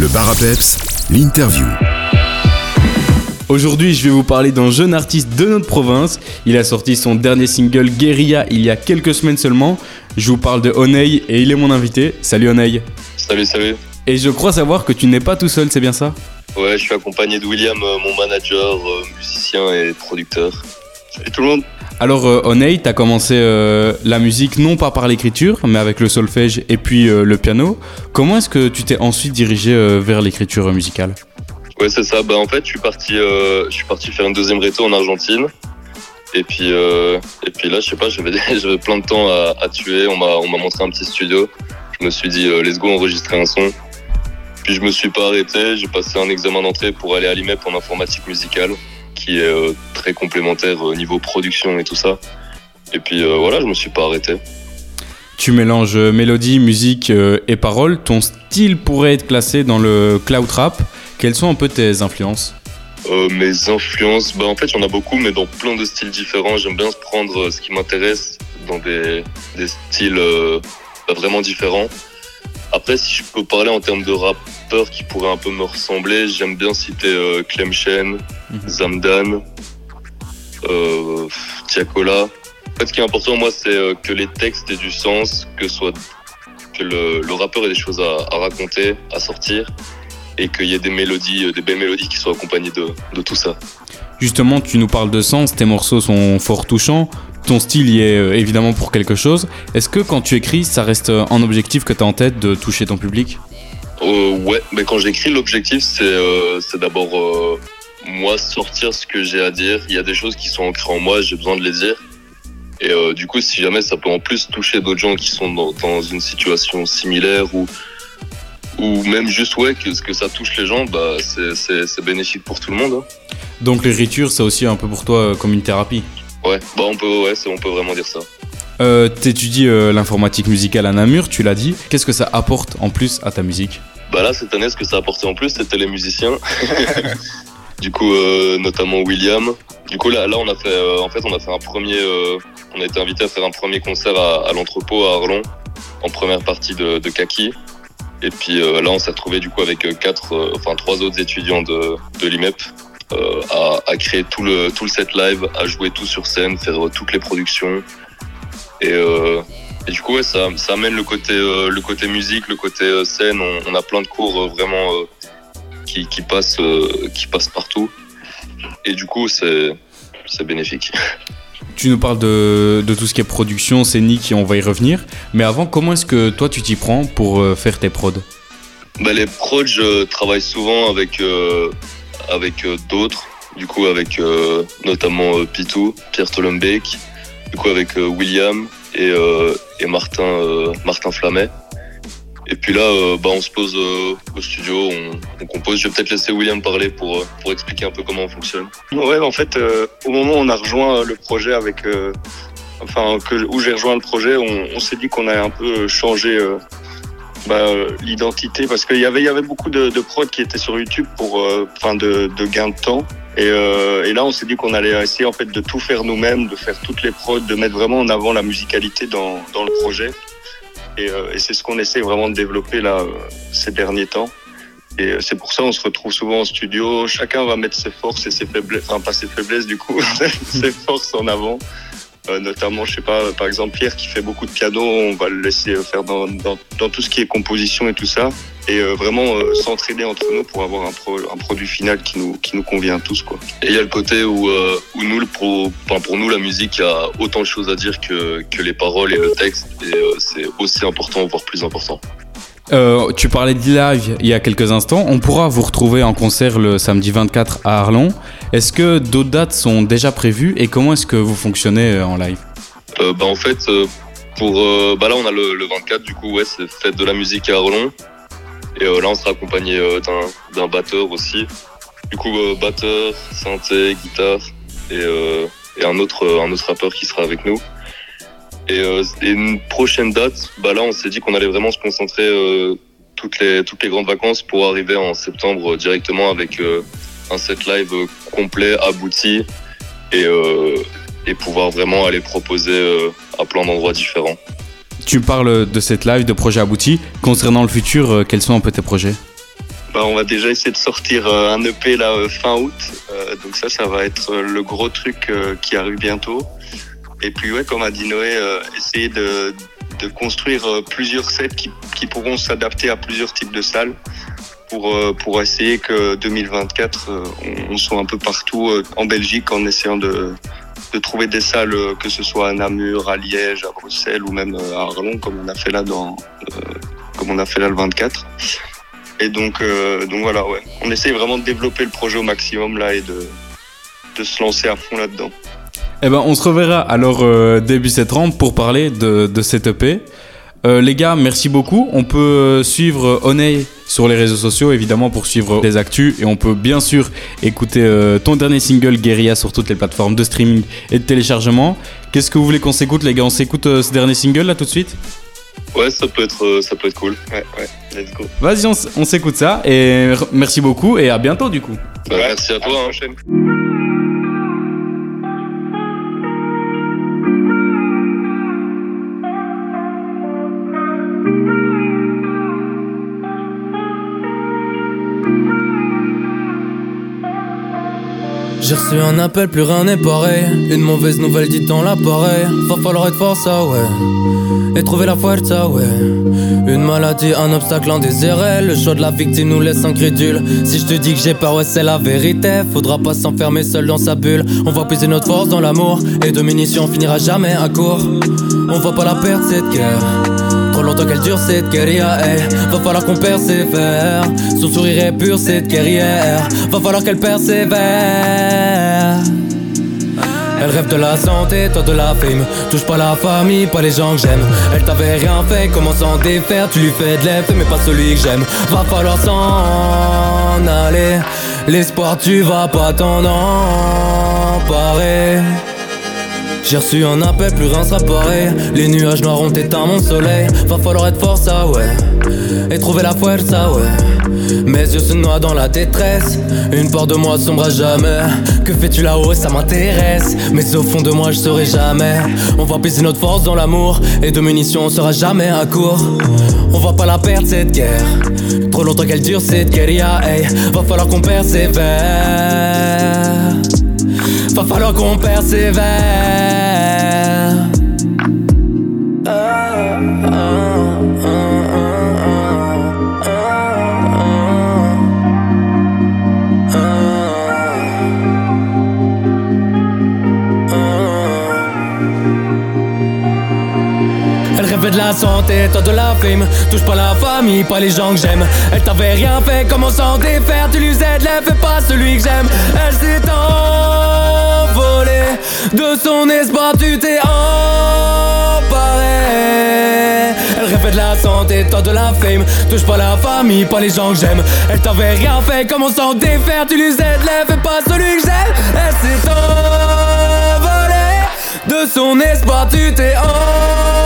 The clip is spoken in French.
Le bar à peps, l'interview. Aujourd'hui, je vais vous parler d'un jeune artiste de notre province. Il a sorti son dernier single Guerilla il y a quelques semaines seulement. Je vous parle de Oney et il est mon invité. Salut Oney. Salut, salut. Et je crois savoir que tu n'es pas tout seul, c'est bien ça? Ouais, je suis accompagné de William, euh, mon manager, euh, musicien et producteur. Salut tout le monde. Alors euh, Oney, t'as commencé euh, la musique non pas par l'écriture, mais avec le solfège et puis euh, le piano. Comment est-ce que tu t'es ensuite dirigé euh, vers l'écriture musicale? Ouais, c'est ça. Bah, en fait, je suis parti, parti faire une deuxième réto en Argentine. Et puis, et puis là, je sais pas, j'avais, plein de temps à, à tuer. On m'a, on m'a montré un petit studio. Je me suis dit, let's go enregistrer un son. Puis je me suis pas arrêté. J'ai passé un examen d'entrée pour aller à l'IMEP en informatique musicale, qui est très complémentaire au niveau production et tout ça. Et puis euh, voilà, je me suis pas arrêté. Tu mélanges euh, mélodie, musique euh, et paroles. Ton style pourrait être classé dans le cloud rap. Quelles sont un peu tes influences? Euh, mes influences, bah en fait, il y en a beaucoup, mais dans plein de styles différents. J'aime bien prendre euh, ce qui m'intéresse dans des, des styles euh, bah, vraiment différents. Après, si je peux parler en termes de rappeurs qui pourraient un peu me ressembler, j'aime bien citer euh, Clem Chen, Mhm. Zamdan, euh, Tiakola. En fait, ce qui est important, moi, c'est euh, que les textes aient du sens, que soit que le, le rappeur ait des choses à, à raconter, à sortir, et qu'il y ait des mélodies, euh, des belles mélodies qui soient accompagnées de, de tout ça. Justement, tu nous parles de sens, tes morceaux sont fort touchants. Ton style y est euh, évidemment pour quelque chose. Est-ce que quand tu écris, ça reste un objectif que tu as en tête de toucher ton public? Euh, ouais, mais quand j'écris, l'objectif, c'est euh, d'abord euh, moi sortir ce que j'ai à dire. Il y a des choses qui sont ancrées en moi, j'ai besoin de les dire. Et euh, du coup, si jamais ça peut en plus toucher d'autres gens qui sont dans, dans une situation similaire ou ou même juste ouais que, que ça touche les gens, bah c'est- bénéfique pour tout le monde. hein. Donc l'écriture, c'est aussi un peu pour toi euh, comme une thérapie? Ouais, bah on peut ouais, on peut vraiment dire ça. Euh, T'étudies euh, l'informatique musicale à Namur, tu l'as dit. Qu'est-ce que ça apporte en plus à ta musique? Bah là, cette année, ce que ça a apporté en plus, c'était les musiciens. du coup, euh, notamment William. Du coup, là, là, on a fait, euh, en fait, on a fait un premier, euh, on a été invité à faire un premier concert à, à l'entrepôt à Arlon, en première partie de, de Kaki. Et puis euh, là, on s'est retrouvé du coup avec quatre, enfin trois autres étudiants de, de l'IMEP euh, à, à créer tout le tout le set live, à jouer tout sur scène, faire toutes les productions. Et, du coup, ouais, ça, ça amène le côté, le côté musique, le côté scène. On, on a plein de cours vraiment qui, qui, passent, euh, qui passent partout. Et du coup, c'est c'est bénéfique. Tu nous parles de, de tout ce qui est production, scénique, et on va y revenir. Mais avant, comment est-ce que toi tu t'y prends pour euh, faire tes prods? Bah, les prods, je travaille souvent avec, euh, avec euh, d'autres. Du coup, avec euh, notamment Pitou, Pierre Tolombeek. Du coup, avec William et, et Martin, Martin Flamet. Et puis là, euh, bah, on se pose euh, au studio, on, compose. Je vais peut-être laisser William parler pour, euh, pour expliquer un peu comment on fonctionne. Ouais, en fait, au moment où on a rejoint le projet avec, enfin, où j'ai rejoint le projet, on, s'est dit qu'on allait un peu changer euh, bah, l'identité parce qu'il y avait, y avait beaucoup de, prods qui étaient sur YouTube pour, de, gain de temps. Et, et là, on s'est dit qu'on allait essayer en fait de tout faire nous-mêmes, de faire toutes les prods, de mettre vraiment en avant la musicalité dans, dans le projet. Et, euh, et c'est ce qu'on essaie vraiment de développer là euh, ces derniers temps. Et euh, c'est pour ça on se retrouve souvent en studio. Chacun va mettre ses forces et ses faiblesses, enfin pas ses faiblesses du coup, ses forces en avant. Euh, notamment, je sais pas, par exemple Pierre qui fait beaucoup de piano, on va le laisser faire dans, dans, tout ce qui est composition et tout ça. Et euh, vraiment euh, s'entraider entre nous pour avoir un, pro, un produit final qui nous, qui nous convient tous. Quoi. Et il y a le côté où, euh, où nous, le pro, enfin, pour nous, la musique, a autant de choses à dire que, que les paroles et le texte. Et euh, c'est aussi important, voire plus important. Euh, tu parlais de live il y a quelques instants. On pourra vous retrouver en concert le samedi 24 à Arlon. Est-ce que d'autres dates sont déjà prévues et comment est-ce que vous fonctionnez euh, en live? Euh, bah, en fait, euh, pour, euh, bah, là, on a le, le 24, du coup, ouais, c'est fête de la musique à Arlon. Et là, on sera accompagné d'un, batteur aussi. Du coup, batteur, synthé, guitare et, et un, autre, un autre rappeur qui sera avec nous. Et, euh, et une prochaine date, bah là, on s'est dit qu'on allait vraiment se concentrer euh, toutes, les, toutes les grandes vacances pour arriver en septembre euh, directement avec un set live complet, abouti et, et pouvoir vraiment aller proposer à plein d'endroits différents. Tu parles de cette live, de projet abouti. Concernant le futur, quels sont un peu tes projets? Bah, on va déjà essayer de sortir un EP là fin août. Donc ça, ça va être le gros truc qui arrive bientôt. Et puis ouais, comme a dit Noé, essayer de, de construire plusieurs sets qui, qui pourront s'adapter à plusieurs types de salles pour, pour essayer que 2024, on, soit un peu partout en Belgique en essayant de, de trouver des salles, que ce soit à Namur, à Liège, à Bruxelles ou même à Arlon, comme on a fait là dans, comme on a fait là le 24. Et donc, euh, donc voilà, ouais. On essaye vraiment de développer le projet au maximum là et de, de se lancer à fond là-dedans. Eh ben, on se reverra alors euh, début septembre pour parler de, de cette EP. Euh, les gars, merci beaucoup. On peut suivre Oney sur les réseaux sociaux, évidemment, pour suivre les actus. Et on peut bien sûr écouter ton dernier single, Guerilla, sur toutes les plateformes de streaming et de téléchargement. Qu'est-ce que vous voulez qu'on s'écoute, les gars? On s'écoute ce dernier single là tout de suite? Ouais, ça peut être, ça peut être cool. Ouais, ouais, let's go. Vas-y, on, s'écoute ça. Et merci beaucoup et à bientôt du coup. Bah, merci à toi. À hein. J'ai reçu un appel, plus rien n'est pareil. Une mauvaise nouvelle dit dans l'appareil. Va falloir être fort, ça ouais et trouver la fuerza, ouais. Une maladie, un obstacle indésiré. Le choix de la victime nous laisse incrédule. Si je te dis que j'ai peur, ouais, c'est la vérité. Faudra pas s'enfermer seul dans sa bulle. On va puiser notre force dans l'amour. Et de munitions, on finira jamais à court. On va pas la perdre cette guerre. Longtemps qu'elle dure cette guerrière, hey. Va falloir qu'on persévère. Son sourire est pur cette guerrière. Va falloir qu'elle persévère. Elle rêve de la santé, toi de la fame. Touche pas la famille, pas les gens que j'aime. Elle t'avait rien fait, comment s'en défaire? Tu lui fais de l'effet, mais pas celui que j'aime. Va falloir s'en aller. L'espoir, tu vas pas t'en emparer. J'ai reçu un appel, plus rien sera pareil. Les nuages noirs ont éteint mon soleil. Va falloir être fort, ça ouais. Et trouver la ça ouais. Mes yeux se noient dans la détresse. Une part de moi sombre à jamais. Que fais-tu là-haut, ça m'intéresse. Mais au fond de moi, je serai jamais. On va puiser notre force dans l'amour. Et de munitions, on sera jamais à court. On va pas la perdre cette guerre. Trop longtemps qu'elle dure cette guerre, hey. Va falloir qu'on persévère. Va falloir qu'on persévère. De la santé, toi de la fame. Touche pas la famille, pas les gens que j'aime. Elle t'avait rien fait, comment s'en défaire? Tu lui aides, fais pas celui que j'aime. Elle de son espoir, tu t'es emparé. Elle rêvait de la santé, toi de la fame. Touche pas la famille, pas les gens que j'aime. Elle t'avait rien fait, comment s'en défaire Tu lui aides, lève pas celui que j'aime. Elle s'est envolée. De son espoir, tu t'es emparé.